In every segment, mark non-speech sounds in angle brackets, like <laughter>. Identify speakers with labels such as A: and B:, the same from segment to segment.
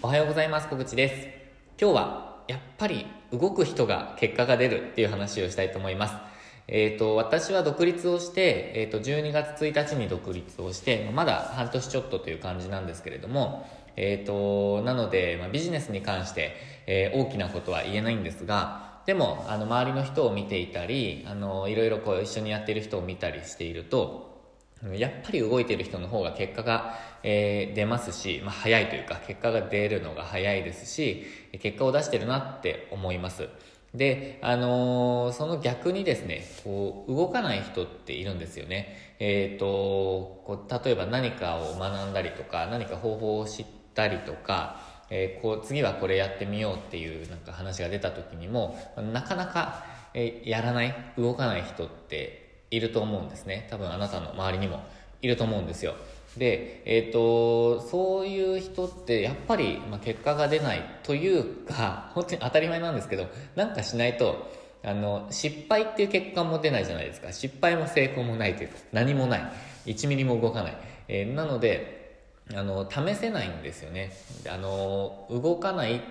A: おはようございます。小口です。今日はやっぱり動く人が結果が出るっていう話をしたいと思います。えっ、ー、と私は独立をして、えー、と12月1日に独立をしてまだ半年ちょっとという感じなんですけれどもえっ、ー、となので、まあ、ビジネスに関して、えー、大きなことは言えないんですがでもあの周りの人を見ていたりあのいろいろこう一緒にやってる人を見たりしているとやっぱり動いてる人の方が結果が、えー、出ますし、まあ、早いというか結果が出るのが早いですし結果を出してるなって思います。で、あのー、その逆にですねこう動かない人っているんですよね。えっ、ー、とこう例えば何かを学んだりとか何か方法を知ったりとかえー、こう次はこれやってみようっていうなんか話が出た時にもなかなか、えー、やらない動かない人っていると思うんですね。多分あなたの周りにもいると思うんですよ。でえっ、ー、とそういう人ってやっぱり、まあ、結果が出ないというか <laughs> 本当に当たり前なんですけどなんかしないとあの失敗っていう結果も出ないじゃないですか。失敗も成功もないというか何もない。1ミリも動かない、えー、なのであの試せないんですよね。あの動かない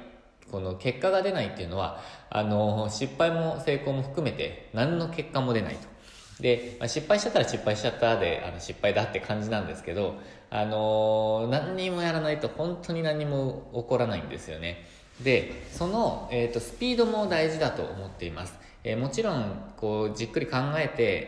A: この結果が出ないっていうのはあの失敗も成功も含めて何の結果も出ないと。で、まあ、失敗しちゃったら失敗しちゃったであの失敗だって感じなんですけど、あのー、何にもやらないと本当に何も起こらないんですよね。でその、えーと、スピードも大事だと思っています、えー、もちろんこうじっくり考えて、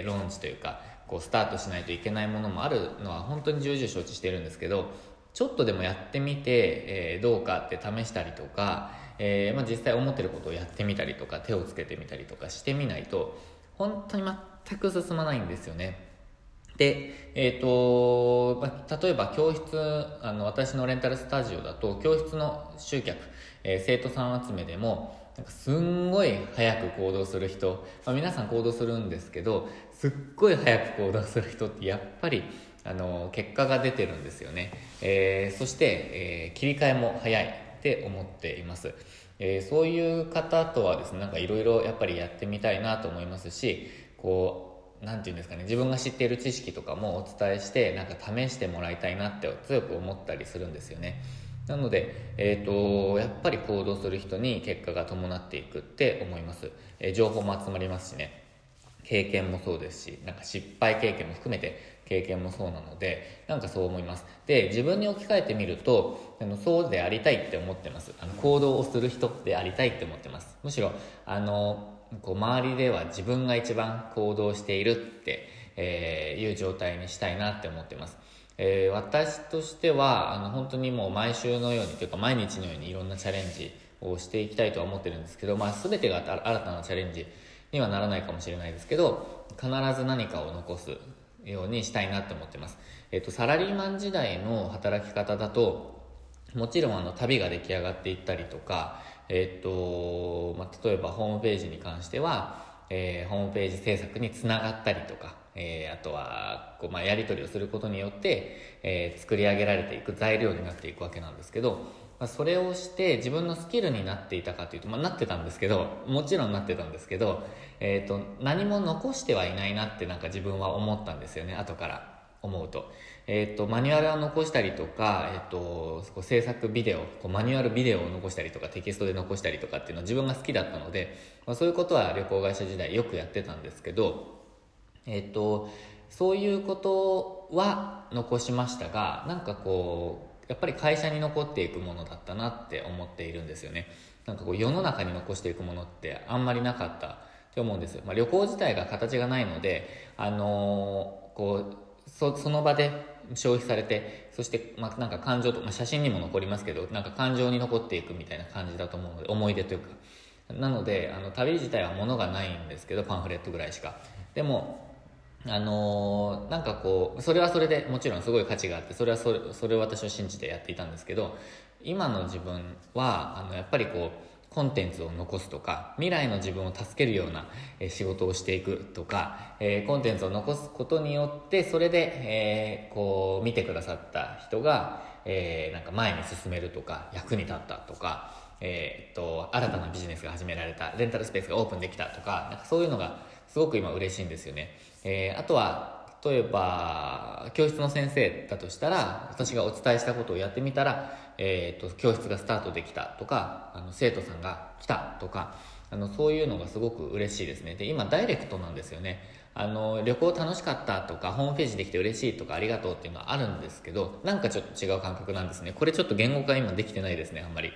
A: え、ローンチというかこうスタートしないといけないものもあるのは本当に重々承知してるんですけどちょっとでもやってみて、えー、どうかって試したりとか、えーまあ、実際思ってることをやってみたりとか手をつけてみたりとかしてみないと本当に全く進まないんですよね。で、えっ、ー、と、ま例えば教室、あの、私のレンタルスタジオだと、教室の集客、えー、生徒さん集めでも、なんかすんごい早く行動する人、まあ、皆さん行動するんですけど、すっごい早く行動する人ってやっぱり、あの、結果が出てるんですよね。えー、そして、えー切り替えも早いって思っています。えー、そういう方とはですねなんかいろいろやっぱりやってみたいなと思いますしこう何て言うんですかね自分が知っている知識とかもお伝えしてなんか試してもらいたいなって強く思ったりするんですよね。なので、えーと、やっぱり行動する人に結果が伴っていくって思います、えー、情報も集まりますしね。経験もそうですしなんか失敗経験も含めて経験もそうなのでなんかそう思います。で自分に置き換えてみるとあのそうでありたいって思ってます。あの行動をする人でありたいって思ってます。むしろあのこう周りでは自分が一番行動しているって、えー、いう状態にしたいなって思ってます。えー、私としてはあの本当にもう毎週のようにというか毎日のようにいろんなチャレンジをしていきたいとは思ってるんですけど、まあ、全てが新たなチャレンジにはならないかもしれないですけど必ず何かを残す。ようにしたいなって思ってます。えっと、サラリーマン時代の働き方だと、もちろんあの旅が出来上がっていったりとか、えっと、まあ、例えばホームページに関しては、えー、ホームページ制作につながったりとか、えー、あとはこう、まあ、やり取りをすることによって、えー、作り上げられていく材料になっていくわけなんですけど、まあ、それをして自分のスキルになっていたかというと、まあ、なってたんですけどもちろんなってたんですけど、えーと、何も残してはいないなってなんか自分は思ったんですよね後から思うと,、えーと、マニュアルは残したりとか、えーと、と制作ビデオこうマニュアルビデオを残したりとかテキストで残したりとかっていうのは自分が好きだったので、まあ、そういうことは旅行会社時代よくやってたんですけどえっ、とそういうことは残しましたがなんかこうやっぱり会社に残っていくものだったなって思っているんですよね。なんかこう世の中に残していくものってあんまりなかったって思うんですよ、まあ、旅行自体が形がないのであのー、こうそその場で消費されてそして、まあ、なんか感情と、まあ、写真にも残りますけどなんか感情に残っていくみたいな感じだと思うので思い出というか。なのであの旅自体は物がないんですけどパンフレットぐらいしか。でもあのー、なんかこうそれはそれでもちろんすごい価値があってそれはそれそれを私を信じてやっていたんですけど今の自分はあのやっぱりこうコンテンツを残すとか未来の自分を助けるような、仕事をしていくとか、えー、コンテンツを残すことによってそれで、えー、こう見てくださった人が、えー、なんか前に進めるとか役に立ったとか、えー、っと新たなビジネスが始められたレンタルスペースがオープンできたとかなんかそういうのがすごく今嬉しいんですよね。えー、あとは例えば教室の先生だとしたら私がお伝えしたことをやってみたら、えーと、教室がスタートできたとかあの生徒さんが来たとかあのそういうのがすごく嬉しいですね。で今ダイレクトなんですよね。あの旅行楽しかったとかホームページできて嬉しいとかありがとうっていうのはあるんですけどなんかちょっと違う感覚なんですね。これちょっと言語化今できてないですねあんまり。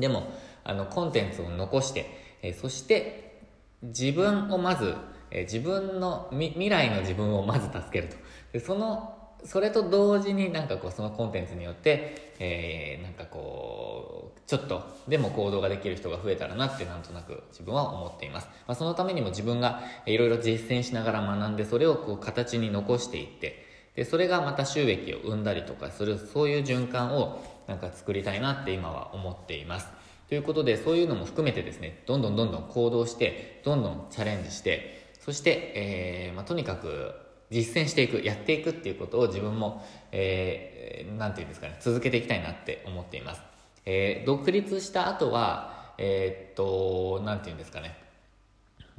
A: でもあのコンテンツを残して、えそして自分をまず、え自分の未来の自分をまず助けると。でそのそれと同時になんかこうそのコンテンツによって、えー、なんかこうちょっとでも行動ができる人が増えたらなってなんとなく自分は思っています、まあ、そのためにも自分がいろいろ実践しながら学んでそれをこう形に残していってでそれがまた収益を生んだりとかするそういう循環をなんか作りたいなって今は思っています。ということでそういうのも含めてですねどんどんどんどん行動してどんどんチャレンジしてそして、えーまあ、とにかく実践していくやっていくっていうことを自分も、えー、ていうんですかね続けていきたいなって思っています、えー、独立した後はえー、っとなんていうんですかね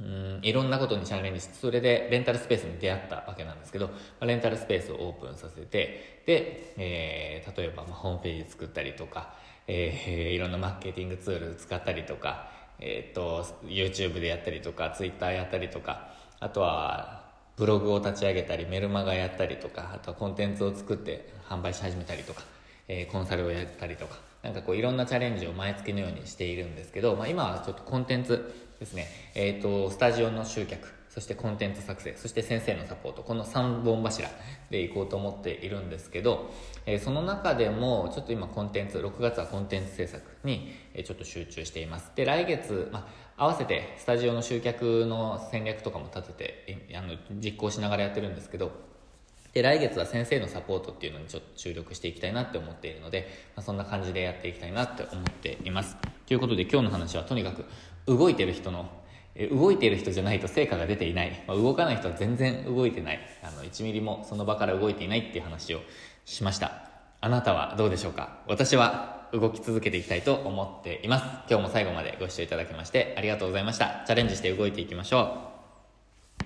A: うんいろんなことにチャレンジしてそれでレンタルスペースに出会ったわけなんですけどまあレンタルスペースをオープンさせてで、えー、例えば、ま、ホームページ作ったりとか、えー、いろんなマーケティングツール使ったりとか、えー、っと YouTube でやったりとか Twitter やったりとかあとはブログを立ち上げたりメルマガやったりとかあとはコンテンツを作って販売し始めたりとか、えー、コンサルをやったりとかなんかこういろんなチャレンジを毎月のようにしているんですけど、まあ、今はちょっとコンテンツですね、えっ、ー、と、スタジオの集客、そしてコンテンツ作成、そして先生のサポート、この3本柱でいこうと思っているんですけど、えー、その中でも、ちょっと今コンテンツ、6月はコンテンツ制作に、ちょっと集中しています。で、来月、まあ、合わせてスタジオの集客の戦略とかも立てて、あの、実行しながらやってるんですけど、で、来月は先生のサポートっていうのにちょっと注力していきたいなって思っているので、まあ、そんな感じでやっていきたいなって思っています。ということで今日の話はとにかく動いてる人の動いている人じゃないと成果が出ていない、まあ、動かない人は全然動いてない。あの1ミリもその場から動いていないっていう話をしました。あなたはどうでしょうか？私は動き続けていきたいと思っています。今日も最後までご視聴いただきましてありがとうございました。チャレンジして動いていきましょう。